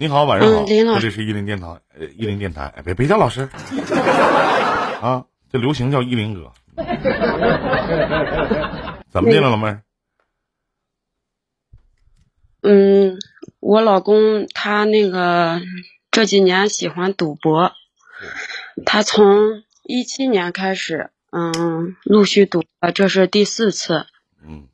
你好，晚上好，嗯林老师。这里是一林电台，呃，伊林电台，哎，别别叫老师，啊，这流行叫一林哥，怎么的了，老妹儿？嗯，我老公他那个这几年喜欢赌博，他从一七年开始，嗯，陆续赌了，这是第四次。嗯。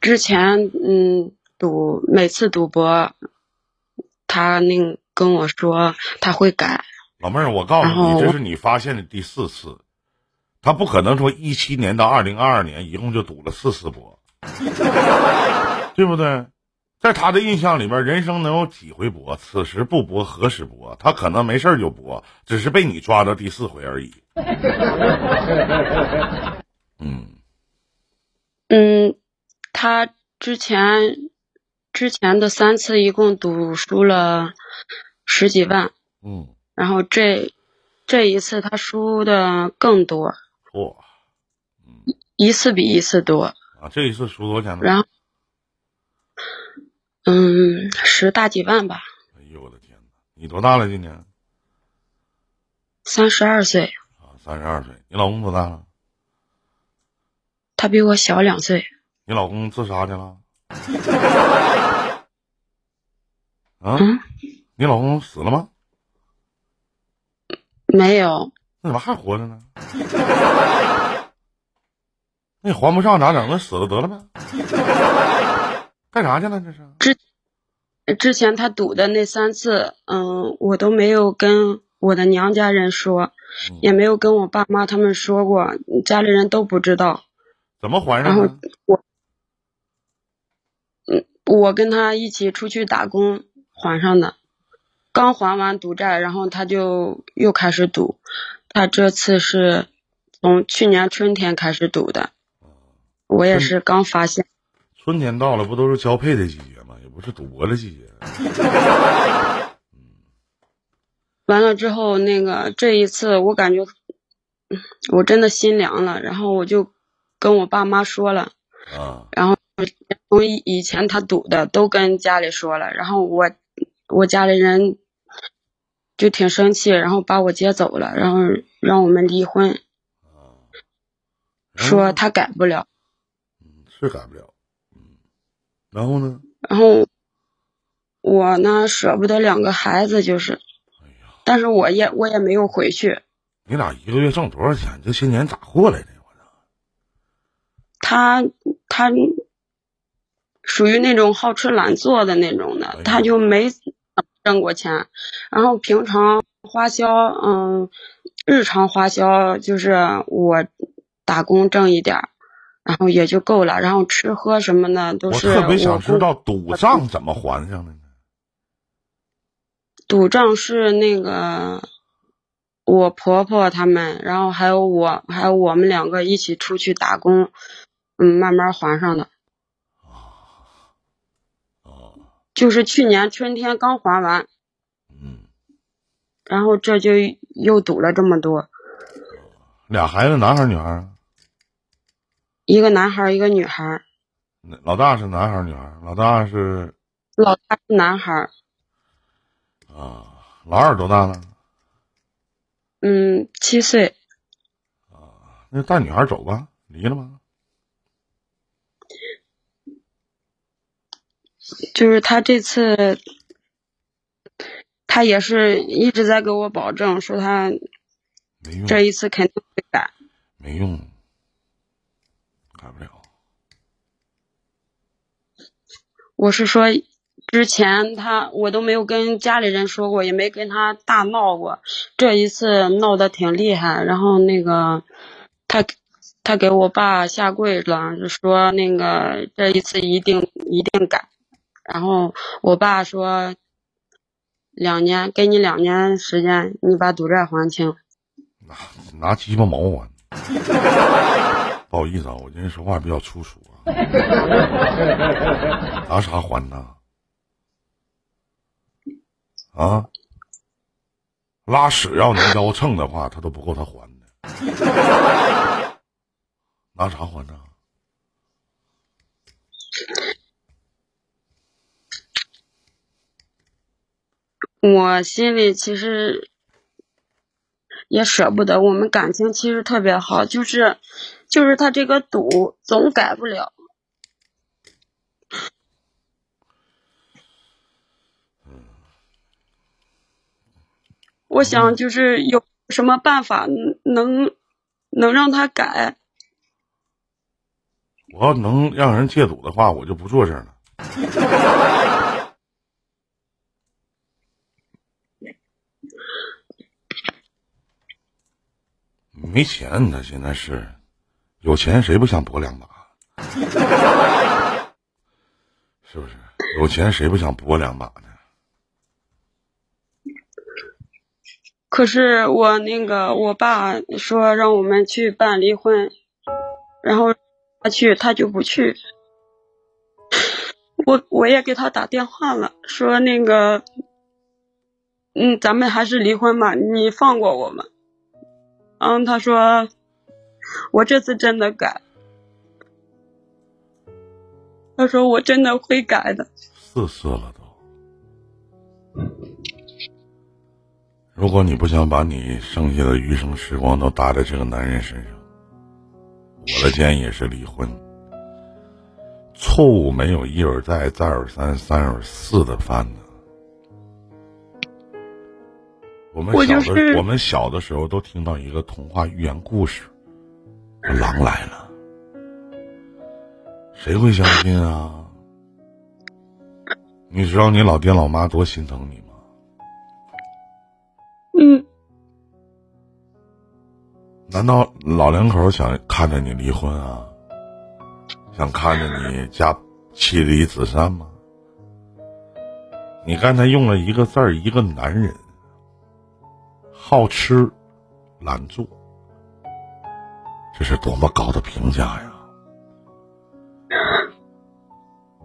之前嗯赌每次赌博，他那跟我说他会改，老妹儿，我告诉你，这是你发现的第四次，他不可能说一七年到二零二二年一共就赌了四次博，对不对？在他的印象里边，人生能有几回博？此时不博，何时博？他可能没事就博，只是被你抓到第四回而已。嗯嗯，他之前之前的三次一共赌输了十几万，嗯，然后这这一次他输的更多，嚯一次比一次多。啊！这一次输多少钱呢？然后，嗯，十大几万吧，哎呦我的天哪！你多大了？今年三十二岁，啊，三十二岁。你老公多大了？他比我小两岁。你老公自杀去了？啊？嗯，你老公死了吗？没有，那怎么还活着呢？那你还不上咋整？那死了得了呗？干啥去了？这是？之之前他赌的那三次，嗯，我都没有跟我的娘家人说，嗯也没有跟我爸妈他们说过，家里人都不知道。怎么还然后上的？我跟他一起出去打工还上的，刚还完赌债，然后他就又开始赌。他这次是从去年春天开始赌的，我也是刚发现。春天到了，不都是交配的季节吗？也不是赌博的季节。完了之后，那个这一次我感觉嗯我真的心凉了，然后我就跟我爸妈说了，啊，然后从以以前他赌的都跟家里说了，然后我我家里人就挺生气，然后把我接走了，然后让我们离婚，说他改不了。嗯是改不了。嗯，然后呢？然后我呢舍不得两个孩子，就是，哎呀，但是我也我也没有回去。你俩一个月挣多少钱？这些年咋过来的？我操！他他属于那种好吃懒做的那种哎的，他就没挣过钱。然后平常花销，嗯，日常花销就是我打工挣一点儿，然后也就够了。然后吃喝什么的都是我是特别想我知道赌账怎么还上的呢？赌账是那个我婆婆他们，然后还有我，还有我们两个一起出去打工，嗯，慢慢还上的。哦，就是去年春天刚还完，嗯，然后这就又赌了这么多，俩孩子，男孩女孩？一个男孩，一个女孩老大是男孩女孩？老大是老大是男孩，啊，老二多大了？嗯，七岁，啊那带女孩走吧？离了吗？就是他这次，他也是一直在给我保证说他没用，这一次肯定会改。没用，改不了。我是说，之前他我都没有跟家里人说过，也没跟他大闹过。这一次闹得挺厉害，然后那个他他给我爸下跪了，就说那个这一次一定一定改。然后我爸说，两年给你两年时间，你把赌债还清。拿拿鸡巴毛还。不好意思啊，我今天说话比较粗俗啊。拿啥还呢？啊？拉屎要能腰秤的话，他都不够他还的。拿啥还呢？我心里其实也舍不得，我们感情其实特别好，就是就是他这个赌总改不了。我想就是有什么办法能能让他改。我要能让人戒赌的话，我就不做这了。没钱，他现在是有钱，谁不想搏两把？是不是？有钱谁不想搏两把呢？可是我那个我爸说让我们去办离婚，然后他去他就不去。我我也给他打电话了，说那个，嗯，咱们还是离婚吧，你放过我们。嗯，他说我这次真的改，他说我真的会改的。四次了都，如果你不想把你剩下的余生时光都搭在这个男人身上，我的建议是离婚。错误没有一而再、再而三、三而四的犯呢。我们小的，我们小的时候都听到一个童话寓言故事，狼来了，谁会相信啊？你知道你老爹老妈多心疼你吗？嗯。难道老两口想看着你离婚啊？想看着你家妻离子散吗？你刚才用了一个字儿，一个男人。好吃懒做，这是多么高的评价呀！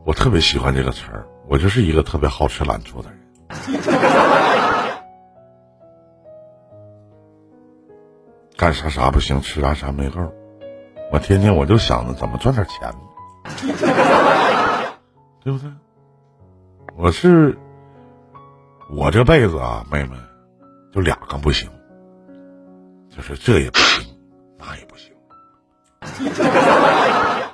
我特别喜欢这个词儿，我就是一个特别好吃懒做的人。干啥啥不行，吃啥啥没够。我天天我就想着怎么赚点钱，对不对？我是我这辈子啊，妹妹。就两个不行，就是这也不行，那也不行。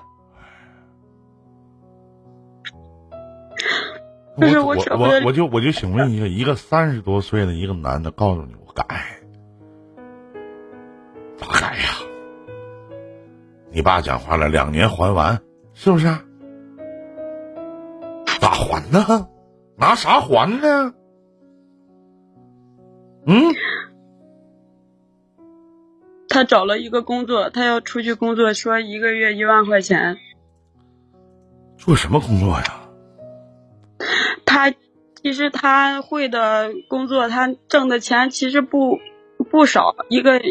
我我我我就我就请问一下，一个三十多岁的一个男的告诉你我改，咋改呀？你爸讲话了，两年还完，是不是？咋还呢？拿啥还呢？嗯，他找了一个工作，他要出去工作，说一个月一万块钱。做什么工作呀？他其实他会的工作，他挣的钱其实不不少，一个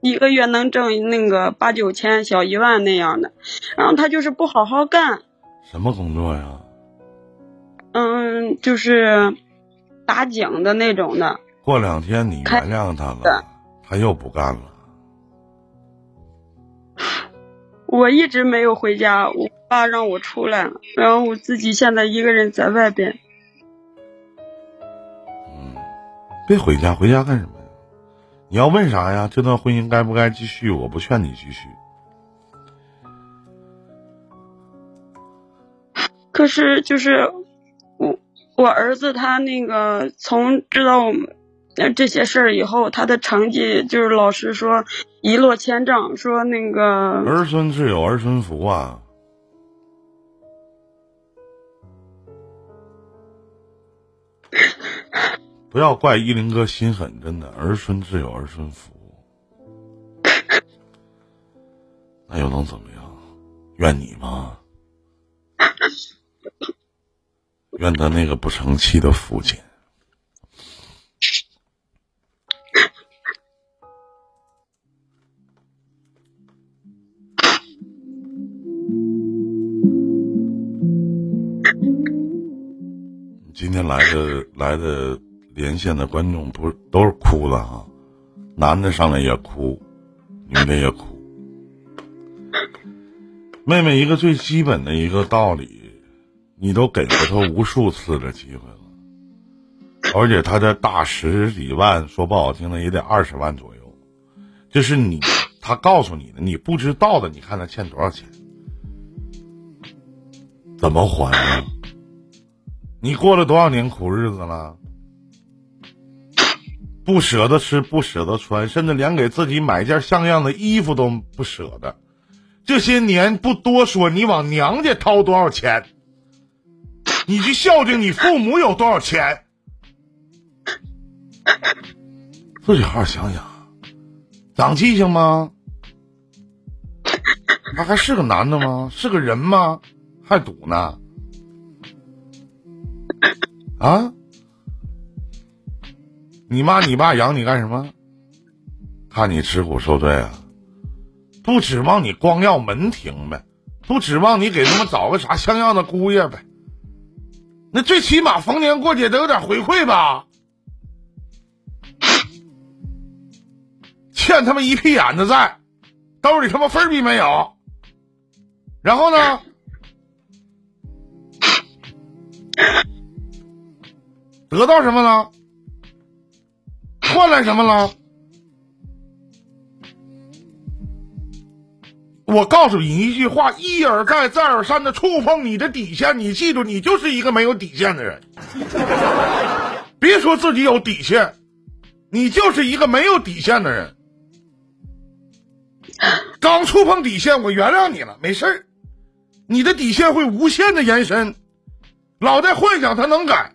一个月能挣那个八九千、小一万那样的。然后他就是不好好干。什么工作呀？嗯，就是打井的那种的。过两天你原谅他了，他又不干了。我一直没有回家，我爸让我出来了，然后我自己现在一个人在外边。嗯，别回家，回家干什么呀？你要问啥呀？这段婚姻该不该继续？我不劝你继续。可是，就是我我儿子他那个从知道我们。这些事儿以后，他的成绩就是老师说一落千丈，说那个儿孙自有儿孙福啊，不要怪依林哥心狠，真的儿孙自有儿孙福，那又能怎么样？怨你吗？怨他那个不成器的父亲。今天来的来的连线的观众不是都是哭的哈，男的上来也哭，女的也哭。妹妹一个最基本的一个道理，你都给了他无数次的机会了，而且他的大十几万，说不好听的也得二十万左右。这是你，他告诉你的，你不知道的。你看他欠多少钱？怎么还啊？你过了多少年苦日子了？不舍得吃，不舍得穿，甚至连给自己买件像样的衣服都不舍得。这些年不多说，你往娘家掏多少钱？你去孝敬你父母有多少钱？自己好好想想。长记性吗？他还是个男的吗？是个人吗？还赌呢？啊？你妈你爸养你干什么？看你吃苦受罪啊！不指望你光耀门庭呗，不指望你给他们找个啥像样的姑爷呗。那最起码逢年过节得有点回馈吧。欠他妈一屁眼子债，兜里他妈分儿币没有。然后呢？得到什么了？换来什么了？我告诉你一句话，一而再，再而三的触碰你的底线，你记住，你就是一个没有底线的人。别说自己有底线，你就是一个没有底线的人。刚触碰底线，我原谅你了，没事儿。你的底线会无限的延伸，老在幻想他能改，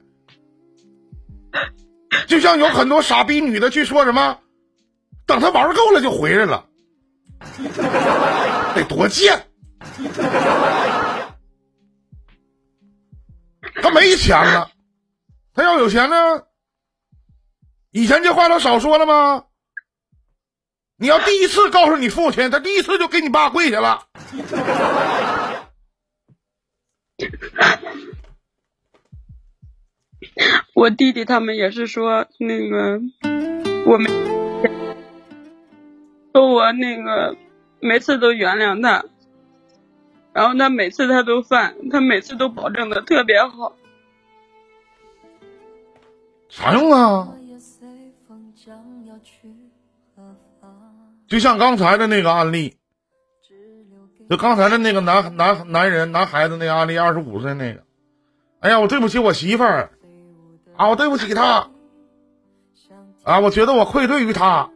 就像有很多傻逼女的去说什么，等他玩够了就回来了，得多贱！他没钱了，他要有钱呢？以前这话都少说了吗？你要第一次告诉你父亲，他第一次就给你爸跪下了。我弟弟他们也是说那个，我没说我那个每次都原谅他，然后他每次他都犯，他每次都保证的特别好。啥用啊？就像刚才的那个案例，就刚才的那个男男男人男孩子那个案例，二十五岁那个，哎呀，我对不起我媳妇儿，啊，我对不起他，啊，我觉得我愧对于他，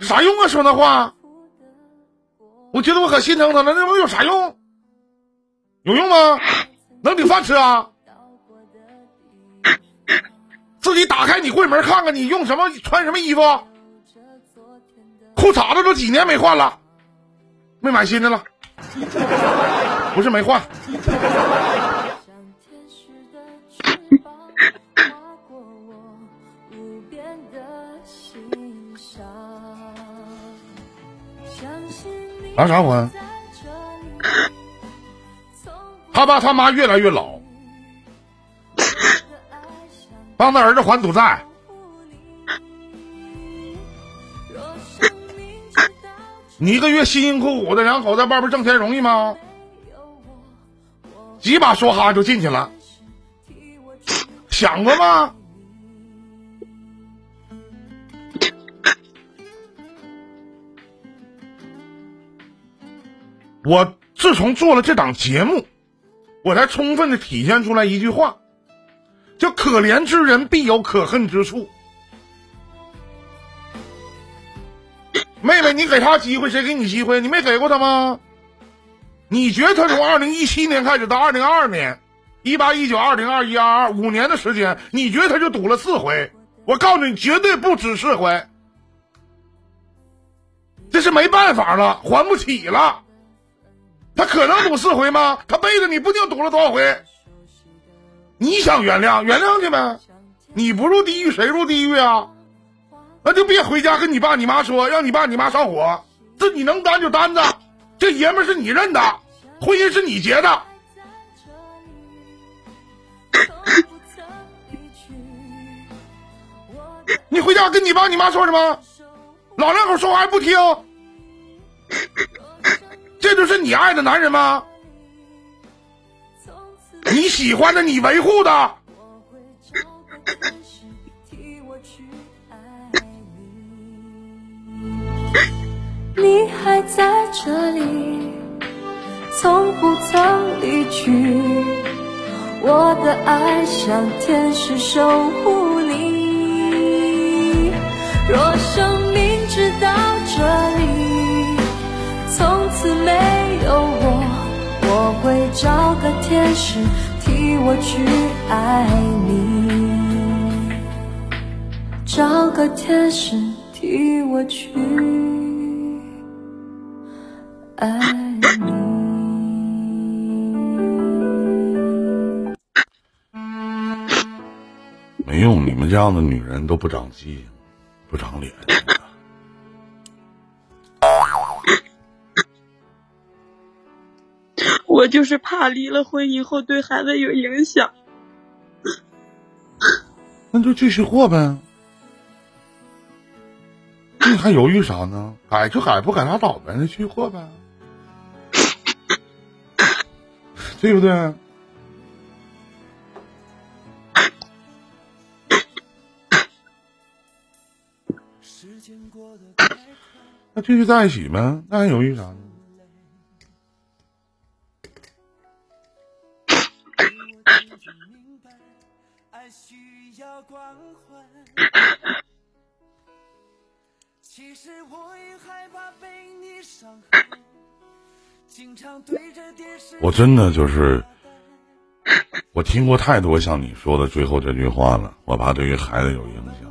啥用啊？说那话，我觉得我可心疼他了，那我有啥用？有用吗？能顶饭吃啊？自己打开你柜门看看，你用什么穿什么衣服？裤衩子都几年没换了，没买新的了，不是没换。拿啥还？他爸他妈越来越老，帮他儿子还赌债。你一个月辛辛苦苦的两口在外边挣钱容易吗？几把梭哈就进去了，想过吗？我自从做了这档节目，我才充分的体现出来一句话，叫“可怜之人必有可恨之处”。妹妹，你给他机会，谁给你机会？你没给过他吗？你觉得他从二零一七年开始到二零二二年，一八一九二零二一二二五年的时间，你觉得他就赌了四回？我告诉你，绝对不止四回。这是没办法了，还不起了。他可能赌四回吗？他背着你不定赌了多少回。你想原谅，原谅去呗。你不入地狱，谁入地狱啊？那就别回家跟你爸你妈说，让你爸你妈上火。这你能担就担着，这爷们是你认的，婚姻是你结的。你回家跟你爸你妈说什么？老两口说话还不听？这就是你爱的男人吗？你喜欢的，你维护的。你还在这里，从不曾离去。我的爱像天使守护你。若生命只到这里，此没有我，我会找个天使替我去爱你，找个天使替我去。爱你。没用，你们这样的女人都不长记性，不长脸。我就是怕离了婚以后对孩子有影响。那就继续过呗，你还犹豫啥呢？改就改，不改拉倒呗，那继续过呗。对不对？那继续在一起呗，那还犹豫啥呢？其实我也害怕被你伤害。我真的就是，我听过太多像你说的最后这句话了。我怕对于孩子有影响，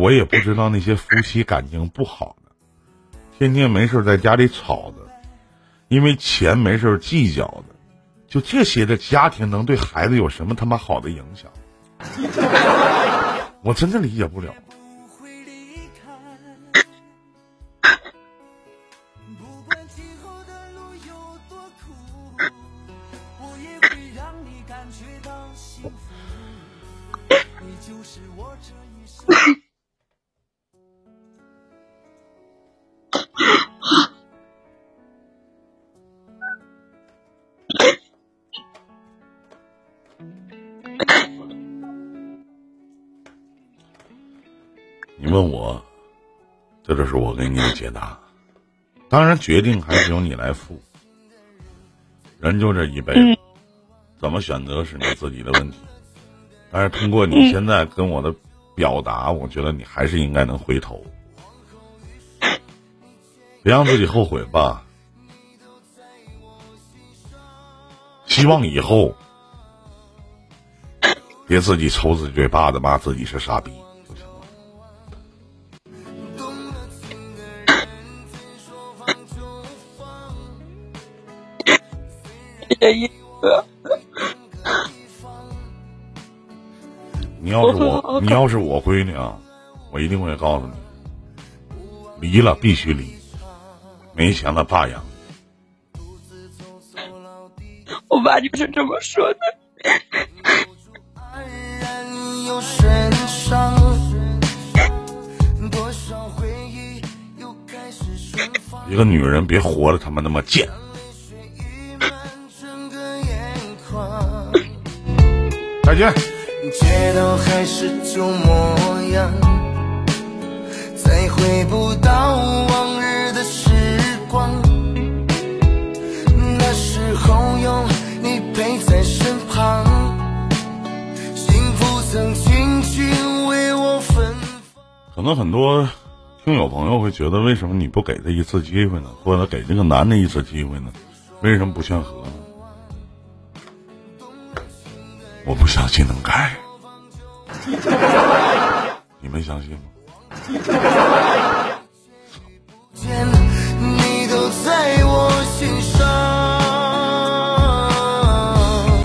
我也不知道那些夫妻感情不好的，天天没事在家里吵的，因为钱没事计较的，就这些的家庭能对孩子有什么他妈好的影响？我真的理解不了。当然，决定还是由你来负。人就这一辈子，怎么选择是你自己的问题。但是通过你现在跟我的表达，我觉得你还是应该能回头，别让自己后悔吧。希望以后别自己抽自己嘴巴子，骂自己是傻逼。你要是我，你要是我闺女啊，我一定会告诉你，离了必须离，没钱了爸养。我爸就是这么说的。一个女人别活的他妈那么贱。再见。街道还是旧模样，再回不到往日的时光。那时候有你陪在身旁，幸福曾轻轻为我芬芳。可能很多听友朋友会觉得，为什么你不给他一次机会呢？或者给这个男的一次机会呢？为什么不劝和呢？我不相信能改。你们相信吗？你都在我心